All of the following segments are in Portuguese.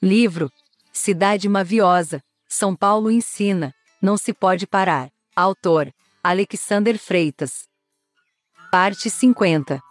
Livro Cidade Maviosa, São Paulo ensina, não se pode parar. Autor Alexander Freitas. Parte 50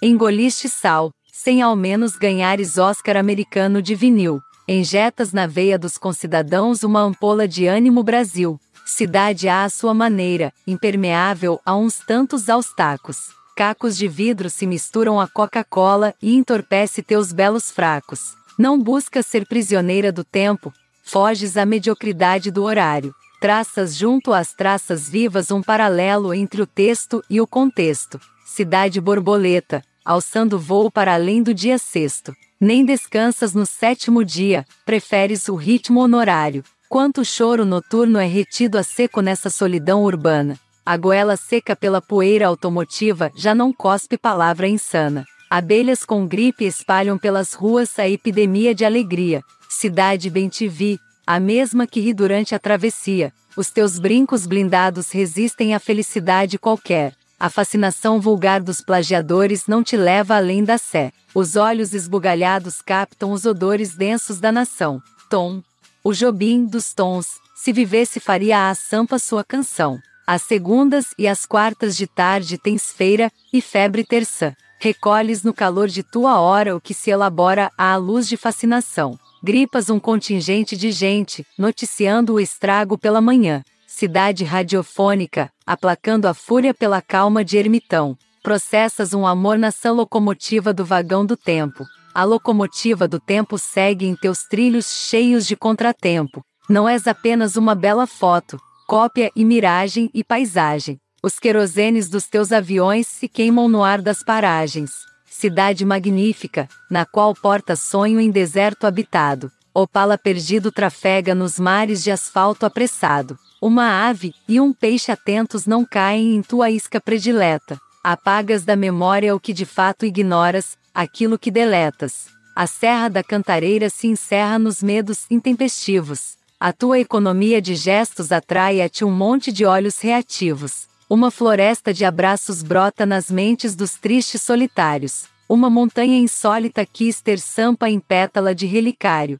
Engoliste sal, sem ao menos ganhares Oscar americano de vinil. Injetas na veia dos concidadãos uma ampola de ânimo Brasil. Cidade à sua maneira, impermeável a uns tantos aos tacos. Cacos de vidro se misturam à Coca-Cola e entorpece teus belos fracos. Não buscas ser prisioneira do tempo, foges à mediocridade do horário. Traças junto às traças vivas um paralelo entre o texto e o contexto. Cidade borboleta, alçando voo para além do dia sexto. Nem descansas no sétimo dia, preferes o ritmo honorário. Quanto choro noturno é retido a seco nessa solidão urbana. A goela seca pela poeira automotiva já não cospe palavra insana. Abelhas com gripe espalham pelas ruas a epidemia de alegria. Cidade bem te vi, a mesma que ri durante a travessia. Os teus brincos blindados resistem à felicidade qualquer. A fascinação vulgar dos plagiadores não te leva além da sé. Os olhos esbugalhados captam os odores densos da nação. Tom. O Jobim dos tons, se vivesse faria a sampa sua canção. As segundas e as quartas de tarde tens feira e febre terça. Recolhes no calor de tua hora o que se elabora à luz de fascinação. Gripas um contingente de gente, noticiando o estrago pela manhã cidade radiofônica, aplacando a fúria pela calma de ermitão. Processas um amor na sã locomotiva do vagão do tempo. A locomotiva do tempo segue em teus trilhos cheios de contratempo. Não és apenas uma bela foto, cópia e miragem e paisagem. Os querosenes dos teus aviões se queimam no ar das paragens. Cidade magnífica, na qual porta sonho em deserto habitado. Opala perdido trafega nos mares de asfalto apressado. Uma ave e um peixe atentos não caem em tua isca predileta. Apagas da memória o que de fato ignoras, aquilo que deletas. A serra da cantareira se encerra nos medos intempestivos. A tua economia de gestos atrai a ti um monte de olhos reativos. Uma floresta de abraços brota nas mentes dos tristes solitários. Uma montanha insólita quis ter sampa em pétala de relicário.